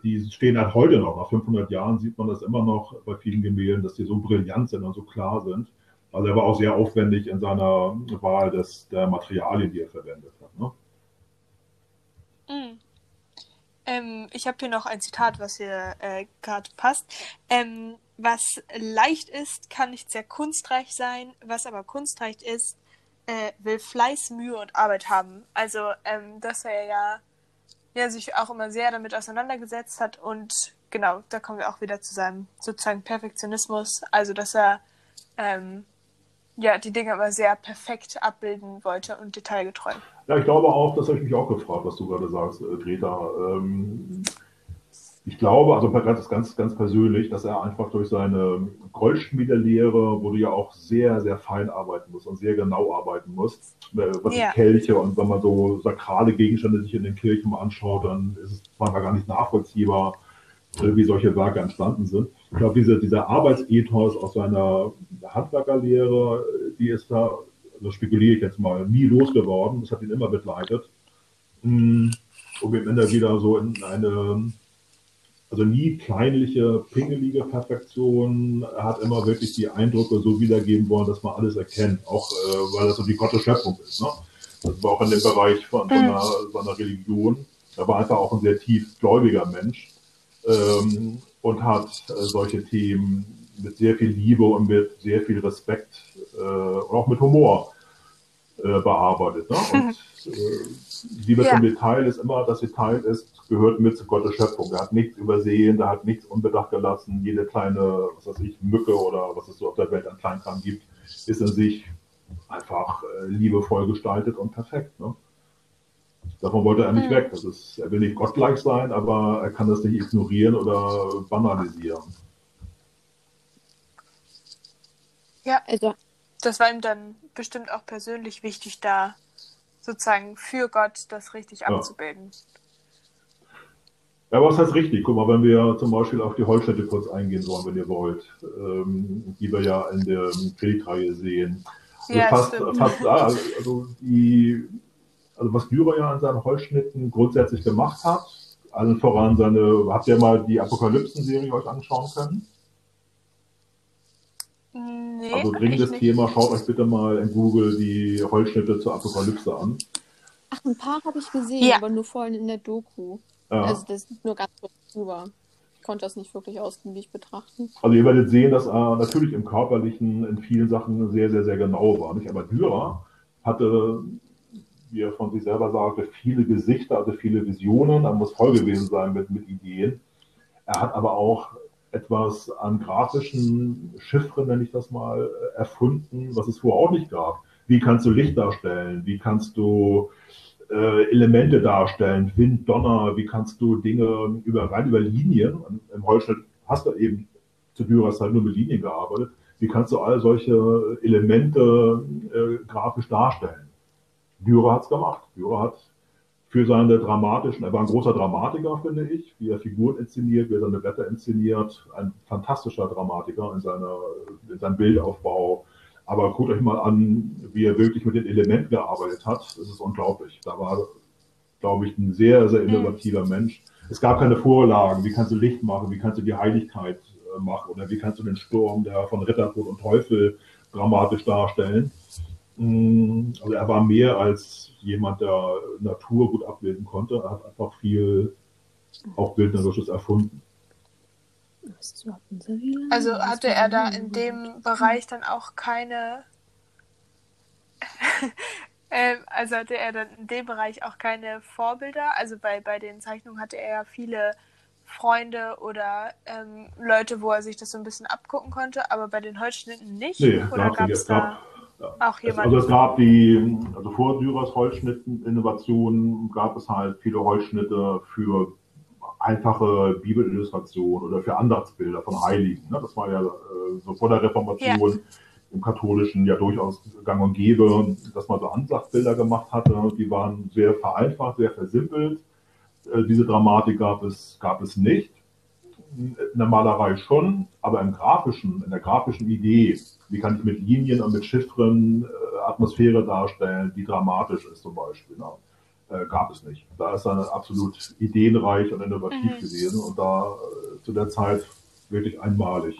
die stehen halt heute noch. Nach 500 Jahren sieht man das immer noch bei vielen Gemälden, dass die so brillant sind und so klar sind. Also er war auch sehr aufwendig in seiner Wahl des, der Materialien, die er verwendet hat. Ne? Mm. Ähm, ich habe hier noch ein Zitat, was hier äh, gerade passt. Ähm, was leicht ist, kann nicht sehr kunstreich sein. Was aber kunstreich ist, äh, will Fleiß, Mühe und Arbeit haben. Also, ähm, dass er ja ja, sich auch immer sehr damit auseinandergesetzt hat und genau, da kommen wir auch wieder zu seinem sozusagen Perfektionismus, also dass er ähm, ja die Dinge aber sehr perfekt abbilden wollte und detailgetreu. Ja, ich glaube auch, das habe ich mich auch gefragt, was du gerade sagst, äh, Greta. Ähm, ich glaube, also ganz, ganz, ganz persönlich, dass er einfach durch seine Goldschmiedelehre, wo du ja auch sehr, sehr fein arbeiten musst und sehr genau arbeiten musst, äh, was ja. die Kelche und wenn man so sakrale Gegenstände sich in den Kirchen mal anschaut, dann ist es manchmal gar nicht nachvollziehbar, äh, wie solche Werke entstanden sind. Ich glaube, diese, dieser Arbeitsethos aus seiner Handwerkerlehre, die ist da, also spekuliere ich jetzt mal, nie losgeworden. Das hat ihn immer begleitet. Um am Ende wieder so in eine also nie kleinliche, pingelige Perfektion. Er hat immer wirklich die Eindrücke so wiedergeben wollen, dass man alles erkennt, auch äh, weil das so die Gottes Schöpfung ist. Ne? Das war auch in dem Bereich von, von einer, seiner Religion. Er war einfach auch ein sehr tiefgläubiger Mensch ähm, und hat äh, solche Themen mit sehr viel Liebe und mit sehr viel Respekt äh, und auch mit Humor äh, bearbeitet. Ne? Und Liebe ja. zum Detail ist immer, das Detail ist gehört mit zu Gottes Schöpfung. Er hat nichts übersehen, er hat nichts unbedacht gelassen. Jede kleine, was weiß ich, Mücke oder was es so auf der Welt an Kleinkram gibt, ist in sich einfach äh, liebevoll gestaltet und perfekt. Ne? Davon wollte er nicht mhm. weg. Das ist, er will nicht gottgleich sein, aber er kann das nicht ignorieren oder banalisieren. Ja, also das war ihm dann bestimmt auch persönlich wichtig, da sozusagen für Gott das richtig ja. abzubilden. Ja, was heißt richtig? Guck mal, wenn wir zum Beispiel auf die Holzstätte kurz eingehen wollen, wenn ihr wollt, ähm, die wir ja in der Predigtreihe sehen. Also ja, fast, fast also die, also was Dürer ja an seinen Holzschnitten grundsätzlich gemacht hat, allen voran seine, habt ihr mal die Apokalypsen-Serie euch anschauen können? Nee, also dringendes Thema, schaut euch bitte mal in Google die Holzschnitte zur Apokalypse an. Ach, ein paar habe ich gesehen, ja. aber nur vorhin in der Doku. Ja. Also das ist nur ganz kurz drüber. Ich konnte das nicht wirklich ausgiebig betrachten. Also ihr werdet sehen, dass er natürlich im Körperlichen in vielen Sachen sehr, sehr, sehr genau war. Nicht? Aber Dürer hatte wie er von sich selber sagte, viele Gesichter, also viele Visionen. Er muss voll gewesen sein mit, mit Ideen. Er hat aber auch etwas an grafischen Chiffren, nenne ich das mal, erfunden, was es vorher auch nicht gab. Wie kannst du Licht darstellen? Wie kannst du äh, Elemente darstellen? Wind, Donner? Wie kannst du Dinge über, rein über Linien? Im Holzschnitt hast du eben zu Dürers halt nur mit Linien gearbeitet. Wie kannst du all solche Elemente äh, grafisch darstellen? Dürer hat es gemacht. Dürer hat für seine dramatischen, er war ein großer Dramatiker, finde ich, wie er Figuren inszeniert, wie er seine Blätter inszeniert, ein fantastischer Dramatiker in, seiner, in seinem Bildaufbau. Aber guckt euch mal an, wie er wirklich mit den Elementen gearbeitet hat. Das ist unglaublich. Da war, glaube ich, ein sehr, sehr innovativer mhm. Mensch. Es gab keine Vorlagen. Wie kannst du Licht machen? Wie kannst du die Heiligkeit äh, machen? Oder wie kannst du den Sturm der von Rittertod und Teufel dramatisch darstellen? Mm, also er war mehr als jemand, der Natur gut abbilden konnte. Er hat einfach viel auch Bildnerisches erfunden. Also hatte er da in dem Bereich dann auch keine, ähm, also hatte er dann in dem Bereich auch keine Vorbilder. Also bei, bei den Zeichnungen hatte er ja viele Freunde oder ähm, Leute, wo er sich das so ein bisschen abgucken konnte, aber bei den Holzschnitten nicht. Nee, oder gab es da? Auch jemand. Also es gab die, also vor Dürers Holzschnitten-Innovationen gab es halt viele Holzschnitte für einfache Bibelillustrationen oder für Andachtsbilder von Heiligen. Ne? Das war ja äh, so vor der Reformation ja. im Katholischen ja durchaus gang und gäbe, dass man so Andachtsbilder gemacht hatte. Die waren sehr vereinfacht, sehr versimpelt. Äh, diese Dramatik gab es, gab es nicht in der Malerei schon, aber im grafischen, in der grafischen Idee, wie kann ich mit Linien und mit Chiffren äh, Atmosphäre darstellen, die dramatisch ist zum Beispiel, ne? äh, gab es nicht. Da ist er absolut ideenreich und innovativ mhm. gewesen und da äh, zu der Zeit wirklich einmalig.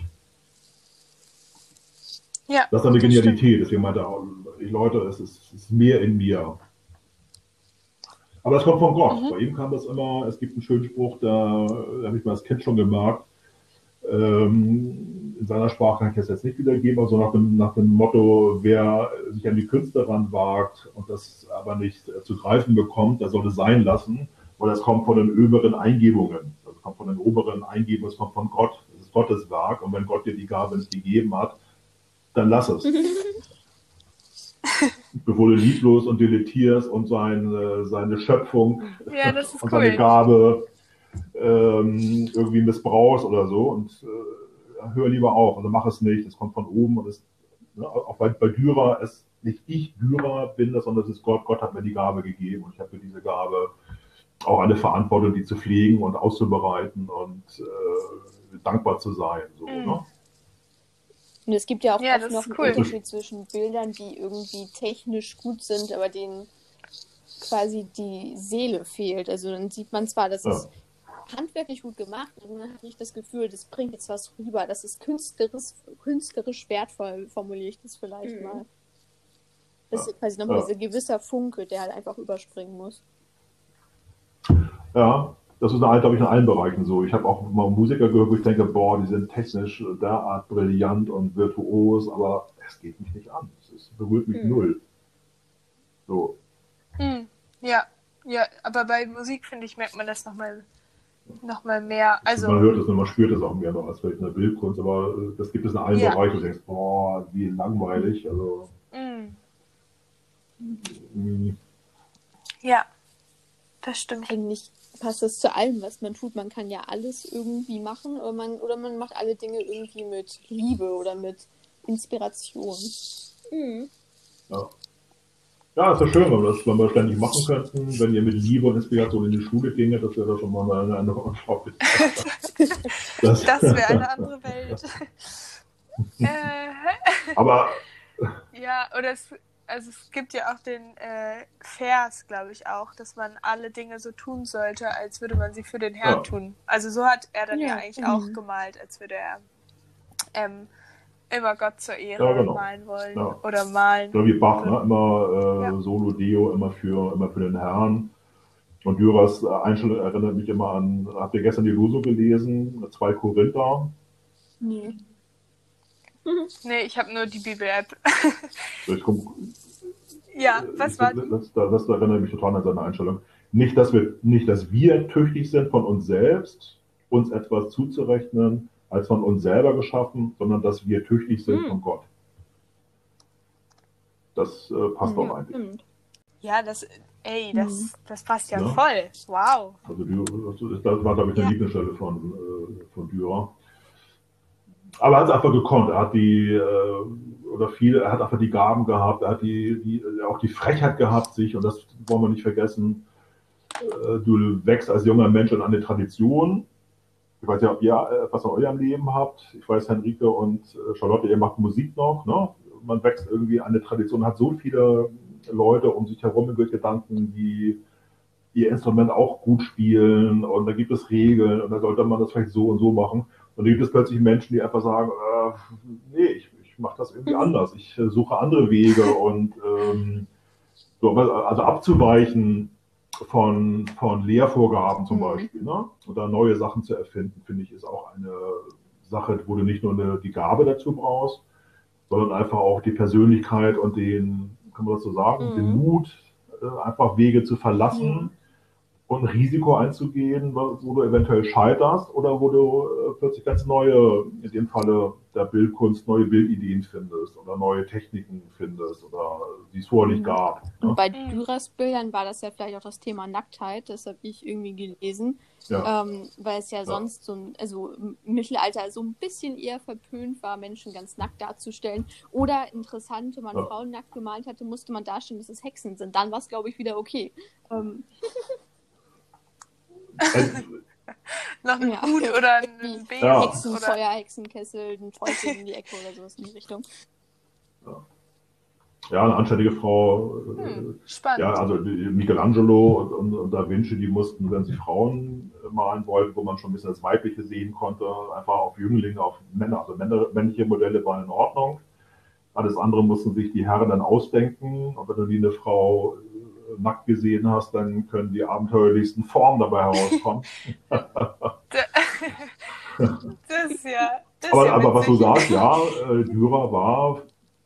Ja, das ist eine Genialität, stimmt. deswegen meinte er, die Leute, es ist, es ist mehr in mir. Aber es kommt von Gott. Mhm. Bei ihm kam das immer, es gibt einen schönen Spruch, da, da habe ich mal als Kind schon gemerkt. Ähm, in seiner Sprache kann ich das jetzt nicht wiedergeben, also nach dem, nach dem Motto, wer sich an die Künste ranwagt und das aber nicht äh, zu greifen bekommt, der sollte sein lassen, weil das kommt von den oberen Eingebungen. Das kommt von den oberen Eingebungen, es kommt von Gott, es ist Gottes Werk und wenn Gott dir die Gabe nicht gegeben hat, dann lass es. du lieblos und deletierst und seine, seine Schöpfung ja, und cool. seine Gabe ähm, irgendwie missbrauchst oder so. Und äh, hör lieber auf. Also mach es nicht. Es kommt von oben und es, ne, auch bei, bei Dürer, es nicht ich Dürer bin, das, sondern es ist Gott. Gott hat mir die Gabe gegeben und ich habe für diese Gabe auch eine Verantwortung, die zu pflegen und auszubereiten und äh, dankbar zu sein. So, mhm. ne? Und es gibt ja auch ja, noch einen cool. Unterschied zwischen Bildern, die irgendwie technisch gut sind, aber denen quasi die Seele fehlt. Also dann sieht man zwar, das ja. ist handwerklich gut gemacht, aber man hat nicht das Gefühl, das bringt jetzt was rüber. Das ist künstlerisch, künstlerisch wertvoll, formuliere ich das vielleicht mhm. mal. Das ist quasi nochmal ja. dieser gewisser Funke, der halt einfach überspringen muss. Ja, das ist glaube ich, in allen Bereichen so. Ich habe auch mal Musiker gehört, wo ich denke, boah, die sind technisch derart brillant und virtuos, aber es geht mich nicht an. Es berührt mich hm. null. So. Hm. Ja, ja, aber bei Musik, finde ich, merkt man das nochmal noch mal mehr. Also, man hört es und man spürt es auch mehr noch als vielleicht in der Bildkunst, aber äh, das gibt es in allen ja. Bereichen, wo du denkst, boah, wie langweilig. Also, mm. Mm. Ja, das stimmt. Eigentlich passt das zu allem, was man tut. Man kann ja alles irgendwie machen oder man, oder man macht alle Dinge irgendwie mit Liebe oder mit Inspiration. Mhm. Ja. Ja, ist ja schön, wenn wir das, wenn wir ständig machen könnten, wenn ihr mit Liebe und Inspiration in die Schule ginge, das wäre schon mal eine andere Antwort. das, das wäre eine andere Welt. Aber. Ja, oder es, also es gibt ja auch den äh, Vers, glaube ich auch, dass man alle Dinge so tun sollte, als würde man sie für den Herrn ja. tun. Also so hat er dann ja, ja eigentlich mhm. auch gemalt, als würde er ähm, immer Gott zur Ehre ja, genau. malen wollen ja. oder malen. So wie Bach, ne? immer äh, Solo Deo, immer für, immer für den Herrn. Und Dürers Einstellung erinnert mich immer an, habt ihr gestern die Losung gelesen? Zwei Korinther. Nee. Nee, ich habe nur die Bibel-App. Ja, was war das, das, das erinnert mich total an seine Einstellung. Nicht, dass wir, nicht, dass wir tüchtig sind von uns selbst, uns etwas zuzurechnen, als von uns selber geschaffen, sondern dass wir tüchtig sind hm. von Gott. Das äh, passt ja, auch eigentlich. Ja, das, ey, das, mhm. das passt ja, ja, voll. Wow. Also das war, glaube ich, eine ja. Lieblingsstelle von, äh, von Dürer. Aber er hat es einfach gekonnt. Er hat die, äh, oder viele, er hat einfach die Gaben gehabt, er hat die, die, auch die Frechheit gehabt, sich, und das wollen wir nicht vergessen, äh, du wächst als junger Mensch in eine Tradition. Ich weiß ja, ob ihr äh, was in eurem Leben habt. Ich weiß, Henrike und äh, Charlotte, ihr macht Musik noch. Ne? Man wächst irgendwie eine Tradition, hat so viele Leute um sich herum mit Gedanken, die ihr Instrument auch gut spielen und da gibt es Regeln und da sollte man das vielleicht so und so machen. Und da gibt es plötzlich Menschen, die einfach sagen, äh, nee, ich, ich mache das irgendwie mhm. anders. Ich äh, suche andere Wege und ähm, so, also abzuweichen von, von Lehrvorgaben zum mhm. Beispiel ne? oder neue Sachen zu erfinden, finde ich, ist auch eine Sache, wo du nicht nur eine, die Gabe dazu brauchst, sondern einfach auch die Persönlichkeit und den, kann man das so sagen, mhm. den Mut, äh, einfach Wege zu verlassen und Risiko einzugehen, wo du eventuell scheiterst oder wo du äh, plötzlich ganz neue, in dem Falle der Bildkunst, neue Bildideen findest oder neue Techniken findest oder die es vorher nicht mhm. gab. Und ne? bei Dürers Bildern war das ja vielleicht auch das Thema Nacktheit, das habe ich irgendwie gelesen, ja. ähm, weil es ja, ja, sonst so ein, also im Mittelalter so ein bisschen eher verpönt war, Menschen ganz nackt darzustellen. Oder interessant, wenn man ja. Frauen nackt gemalt hatte, musste man darstellen, dass es Hexen sind. Dann war es, glaube ich, wieder okay. Ähm. Noch ein ja. Hut oder ein Besen. Ja. Hexenfeuer, Hexenkessel, ein Teufel in die Ecke oder sowas in die Richtung. Ja. Ja, eine anständige Frau. Äh, hm, spannend. Ja, also Michelangelo und, und, Da Vinci, die mussten, wenn sie Frauen malen wollten, wo man schon ein bisschen das Weibliche sehen konnte, einfach auf Jünglinge, auf Männer, also Männer, männliche Modelle waren in Ordnung. Alles andere mussten sich die Herren dann ausdenken. Und wenn du nie eine Frau nackt gesehen hast, dann können die abenteuerlichsten Formen dabei herauskommen. das ja. Das aber, ja aber was du sagst, ja, äh, Dürer war,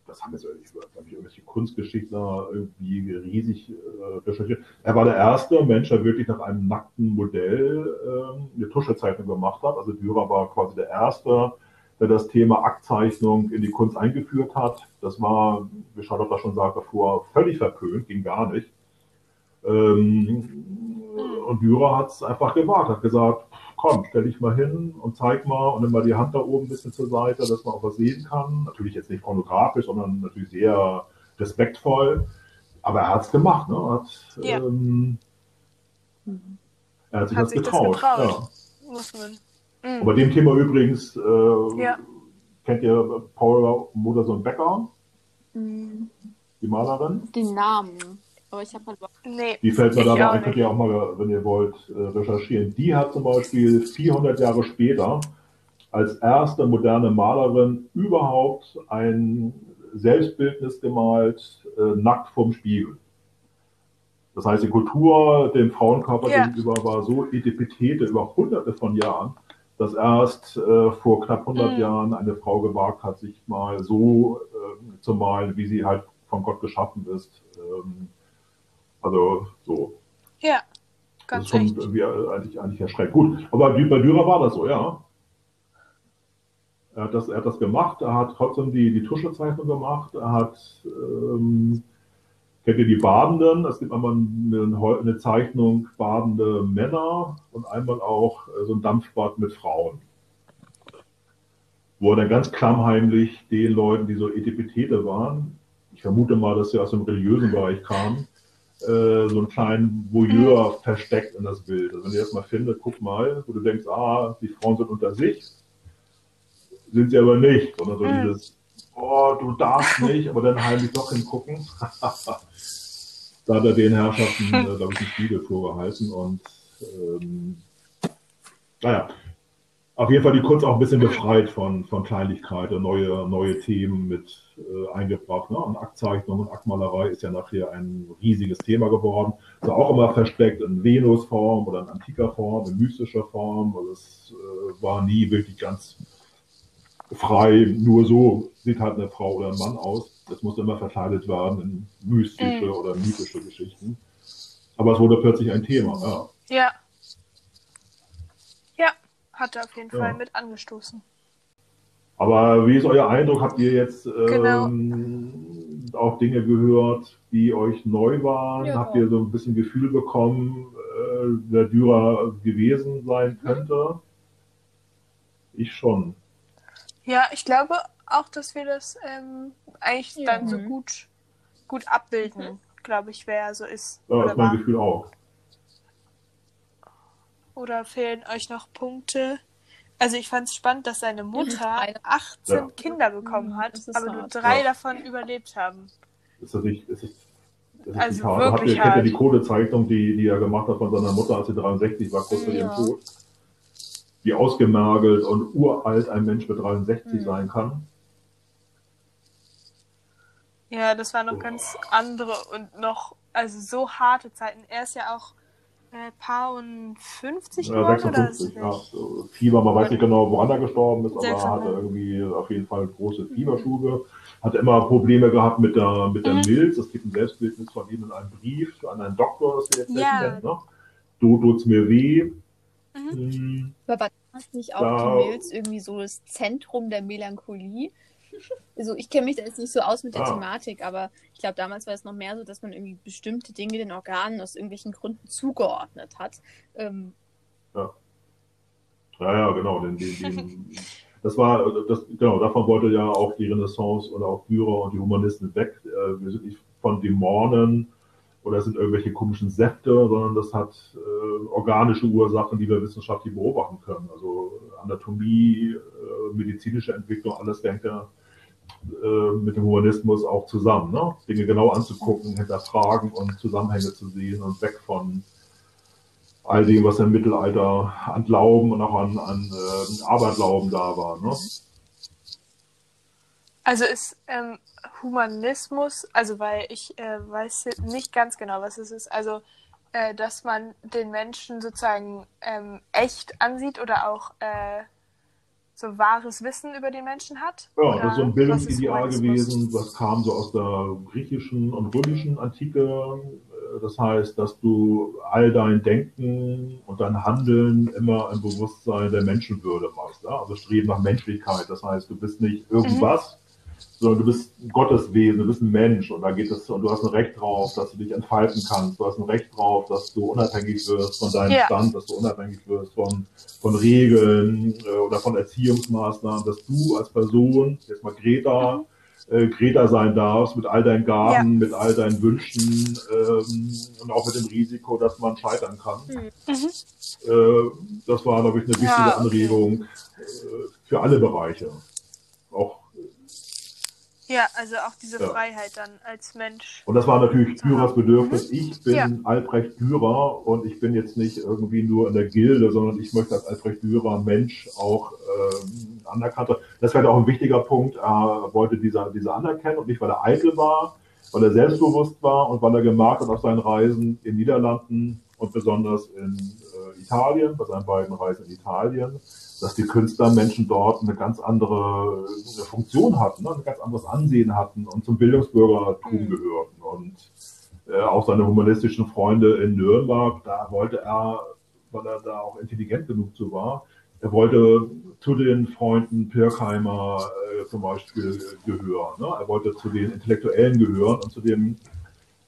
das haben jetzt ich, irgendwelche Kunstgeschichtler irgendwie riesig äh, recherchiert. Er war der erste Mensch, der wirklich nach einem nackten Modell äh, eine Tuschezeichnung gemacht hat. Also Dürer war quasi der erste, der das Thema Aktzeichnung in die Kunst eingeführt hat. Das war, wie Charlotte schon sagte, vorher völlig verpönt, ging gar nicht. Ähm, und Dürer hat es einfach gewagt, hat gesagt, komm, stell dich mal hin und zeig mal und nimm mal die Hand da oben ein bisschen zur Seite, dass man auch was sehen kann. Natürlich jetzt nicht pornografisch, sondern natürlich sehr respektvoll. Aber er hat es gemacht, ne? Hat, ja. ähm, er hat sich hat das sich getraut. Das getraut. Ja. Muss man. Mhm. Und bei dem Thema übrigens, äh, ja. kennt ihr Paula Modersohn-Becker? Mhm. Die Malerin? Den Namen. Aber ich habe halt nee, Die fällt mir da mal ein, könnt ihr auch mal, wenn ihr wollt, äh, recherchieren. Die hat zum Beispiel 400 Jahre später als erste moderne Malerin überhaupt ein Selbstbildnis gemalt, äh, nackt vom Spiegel. Das heißt, die Kultur dem Frauenkörper ja. gegenüber war so etipetete über hunderte von Jahren, dass erst äh, vor knapp 100 mhm. Jahren eine Frau gewagt hat, sich mal so äh, zu malen, wie sie halt von Gott geschaffen ist. Ähm, also so. Ja, ganz Das ist schon eigentlich, eigentlich erschreckend. Gut, aber bei Dürer war das so, ja. Er hat das, er hat das gemacht, er hat trotzdem die, die Tuschezeichnung gemacht, er hat, ähm, kennt ihr die Badenden? Es gibt einmal eine, eine, Zeichnung badende Männer und einmal auch äh, so ein Dampfbad mit Frauen. Wo er dann ganz klammheimlich den Leuten, die so Etipetete waren, ich vermute mal, dass sie aus dem religiösen Bereich kamen, äh, so einen kleinen Voyeur mhm. versteckt in das Bild. Also wenn ihr das mal findet, guck mal, wo du denkst, ah, die Frauen sind unter sich, sind sie aber nicht, sondern so mhm. dieses, oh, du darfst nicht, aber dann heimlich doch hingucken. da hat er den Herrschaften, äh, glaube ich, einen Spiegel vorgehalten und ähm, naja, auf jeden Fall die Kunst auch ein bisschen befreit von, von Kleinlichkeit und neue, neue Themen mit äh, eingebracht. Ne? Und Aktzeichnung und Aktmalerei ist ja nachher ein riesiges Thema geworden. Also auch immer versteckt in Venusform oder in antiker Form, in mystischer Form. Also es äh, war nie wirklich ganz frei, nur so sieht halt eine Frau oder ein Mann aus. Das muss immer verkleidet werden in mystische mhm. oder mythische Geschichten. Aber es wurde plötzlich ein Thema, ja. Ja. Hat er auf jeden ja. Fall mit angestoßen. Aber wie ist euer Eindruck? Habt ihr jetzt genau. ähm, auch Dinge gehört, die euch neu waren? Ja. Habt ihr so ein bisschen Gefühl bekommen, äh, wer Dürer gewesen sein könnte? Ich schon. Ja, ich glaube auch, dass wir das ähm, eigentlich ja. dann so mhm. gut, gut abbilden, mhm. glaube ich, wer er so ist. Ja, das ist mein Gefühl auch. Oder fehlen euch noch Punkte? Also ich fand es spannend, dass seine Mutter 18 ja. Kinder bekommen hat, aber nur drei ja. davon überlebt haben. Ist das nicht, ist das, das ist also hart. Habt ihr, kennt ihr die Codezeichnung, die, die er gemacht hat von seiner Mutter, als sie 63 war, kurz vor ihrem Tod? Wie ausgemergelt und uralt ein Mensch mit 63 hm. sein kann. Ja, das waren noch oh. ganz andere und noch, also so harte Zeiten. Er ist ja auch äh, paar und 50 ja, 56, ja. So Fieber, man weiß nicht genau, woran er gestorben ist, aber er hatte irgendwie auf jeden Fall große Fieberschube. Hat immer Probleme gehabt mit der, mit der mhm. Milz. Es gibt ein Selbstbildnis von ihm in einem Brief an einen Doktor, das wir jetzt ja. kennen. Ne? Du tut's mir weh. Mhm. Hm. Aber war das nicht auch da, die Milz irgendwie so das Zentrum der Melancholie? Also ich kenne mich da jetzt nicht so aus mit der ah. Thematik, aber ich glaube, damals war es noch mehr so, dass man irgendwie bestimmte Dinge den Organen aus irgendwelchen Gründen zugeordnet hat. Ähm, ja. Ja, ja, genau. Den, den, das war, das, genau, davon wollte ja auch die Renaissance oder auch Führer und die Humanisten weg. Äh, wir sind nicht von Dämonen oder es sind irgendwelche komischen Säfte, sondern das hat äh, organische Ursachen, die wir wissenschaftlich beobachten können. Also Anatomie, äh, medizinische Entwicklung, alles hängt ja äh, mit dem Humanismus auch zusammen. Ne? Dinge genau anzugucken, hinterfragen und Zusammenhänge zu sehen und weg von all dem, was im Mittelalter an Glauben und auch an, an äh, Aberglauben da war. Ne? Also ist ähm, Humanismus, also weil ich äh, weiß nicht ganz genau, was es ist, also äh, dass man den Menschen sozusagen ähm, echt ansieht oder auch äh, so wahres Wissen über den Menschen hat? Ja, das ist so ein Bildungsideal gewesen, was kam so aus der griechischen und römischen Antike. Das heißt, dass du all dein Denken und dein Handeln immer im Bewusstsein der Menschenwürde machst. Ja? Also streben nach Menschlichkeit. Das heißt, du bist nicht irgendwas, mhm sondern du bist ein Gotteswesen, du bist ein Mensch und da geht es, und du hast ein Recht drauf, dass du dich entfalten kannst, du hast ein Recht drauf, dass du unabhängig wirst von deinem ja. Stand, dass du unabhängig wirst von, von Regeln äh, oder von Erziehungsmaßnahmen, dass du als Person, jetzt mal Greta, mhm. äh, Greta sein darfst mit all deinen Gaben, ja. mit all deinen Wünschen ähm, und auch mit dem Risiko, dass man scheitern kann. Mhm. Äh, das war, glaube ich, eine wichtige ja, okay. Anregung äh, für alle Bereiche. Ja, also auch diese ja. Freiheit dann als Mensch. Und das war natürlich Dürers Bedürfnis. Mhm. Ich bin ja. Albrecht Dürer und ich bin jetzt nicht irgendwie nur in der Gilde, sondern ich möchte als Albrecht Dürer Mensch auch ähm, anerkannt werden. Das wäre auch ein wichtiger Punkt. Er wollte diese, diese Anerkennung, nicht weil er eitel war, weil er selbstbewusst war und weil er gemerkt hat auf seinen Reisen in Niederlanden und besonders in äh, Italien, bei seinen beiden Reisen in Italien, dass die Künstlermenschen dort eine ganz andere eine Funktion hatten, ne? ein ganz anderes Ansehen hatten und zum Bildungsbürgertum mhm. gehörten. Und äh, auch seine humanistischen Freunde in Nürnberg, da wollte er, weil er da auch intelligent genug zu war, er wollte zu den Freunden Pirkheimer äh, zum Beispiel gehören. Ne? Er wollte zu den Intellektuellen gehören und zu dem,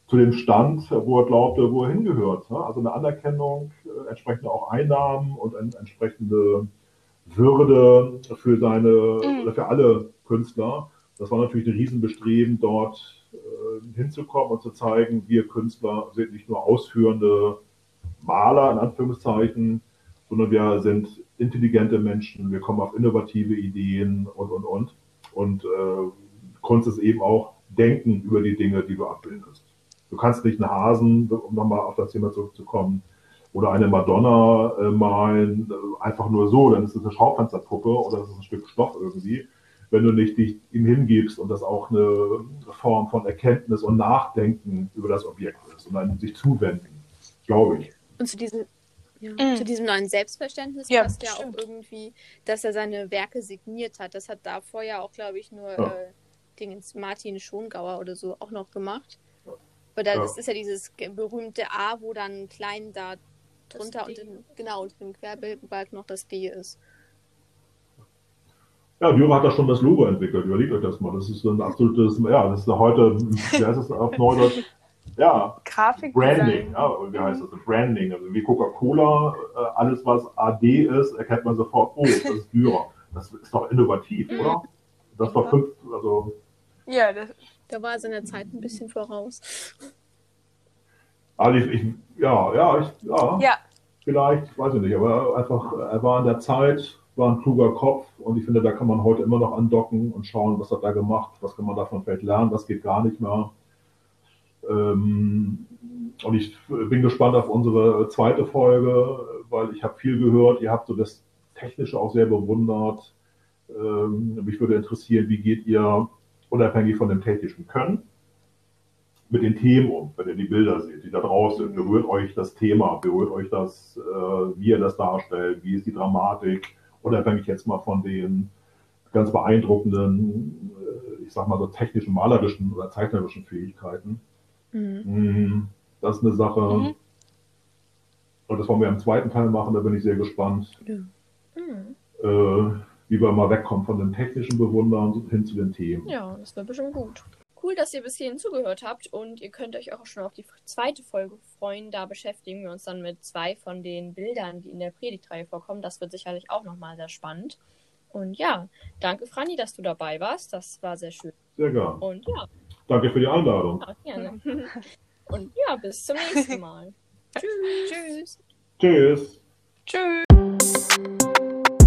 zu dem Stand, wo er glaubte, wo er hingehört. Ne? Also eine Anerkennung, äh, entsprechende auch Einnahmen und ein, entsprechende würde für seine mhm. oder für alle Künstler. Das war natürlich ein Riesenbestreben, dort äh, hinzukommen und zu zeigen, wir Künstler sind nicht nur ausführende Maler in Anführungszeichen, sondern wir sind intelligente Menschen, wir kommen auf innovative Ideen und und und. Und äh, Kunst ist eben auch Denken über die Dinge, die du abbildest. Du kannst nicht einen Hasen, um nochmal auf das Thema zurückzukommen, oder eine Madonna äh, malen, äh, einfach nur so, dann ist es eine Schaufensterpuppe oder es ist ein Stück Stoff irgendwie, wenn du nicht dich ihm hingibst und das auch eine Form von Erkenntnis und Nachdenken über das Objekt ist und dann sich zuwenden, glaube ich. Und zu diesen Ja. Mhm. Zu diesem neuen Selbstverständnis Ja, passt ja auch stimmt. irgendwie, dass er seine Werke signiert hat. Das hat davor ja auch, glaube ich, nur Ja. äh, Dingens Martin Schongauer oder so auch noch gemacht. Weil da, Ja. das ist ja dieses berühmte A, wo dann klein da drunter und in, genau unter dem Querbalken noch das D ist. Ja, Dürer hat da schon das Logo entwickelt. Überlegt euch das mal. Das ist ein absolutes, ja, das ist ja heute, wie heißt das auf Neudeutsch? Ja, Grafik. Branding, ja, wie heißt das? Branding. Also wie Coca-Cola, äh, alles was AD ist, erkennt man sofort, oh, das ist Dürer. Das ist doch innovativ, Mhm. oder? Das war fünf, also, Ja, das, Da war er seiner Zeit ein bisschen voraus. Also ich, ich, ja, ja, ich, ja, ja, vielleicht, weiß ich nicht, aber einfach, er war in der Zeit, war ein kluger Kopf und ich finde, da kann man heute immer noch andocken und schauen, was hat er gemacht, was kann man davon vielleicht lernen, was geht gar nicht mehr. Ähm, und ich bin gespannt auf unsere zweite Folge, weil ich habe viel gehört, ihr habt so das Technische auch sehr bewundert. Ähm, mich würde interessieren, wie geht ihr unabhängig von dem technischen Können mit den Themen um, wenn ihr die Bilder seht, die da draußen sind. Berührt euch das Thema, berührt euch das, äh, wie ihr das darstellt, wie ist die Dramatik, unabhängig jetzt mal von den ganz beeindruckenden, äh, ich sag mal so technischen, malerischen oder zeichnerischen Fähigkeiten. Mm, Das ist eine Sache. Mhm. Und das wollen wir im zweiten Teil machen, da bin ich sehr gespannt, Ja. Hm. äh, wie wir mal wegkommen von den technischen Bewundern hin zu den Themen. Ja, das wird bestimmt gut. Cool, dass ihr bis hierhin zugehört habt und ihr könnt euch auch schon auf die zweite Folge freuen. Da beschäftigen wir uns dann mit zwei von den Bildern, die in der Predigtreihe vorkommen. Das wird sicherlich auch nochmal sehr spannend. Und ja, danke Franny, dass du dabei warst. Das war sehr schön. Sehr gern. Und ja, Danke für die Einladung. ja gerne. Und ja, bis zum nächsten Mal. Tschüss. tschüss. Tschüss. Tschüss.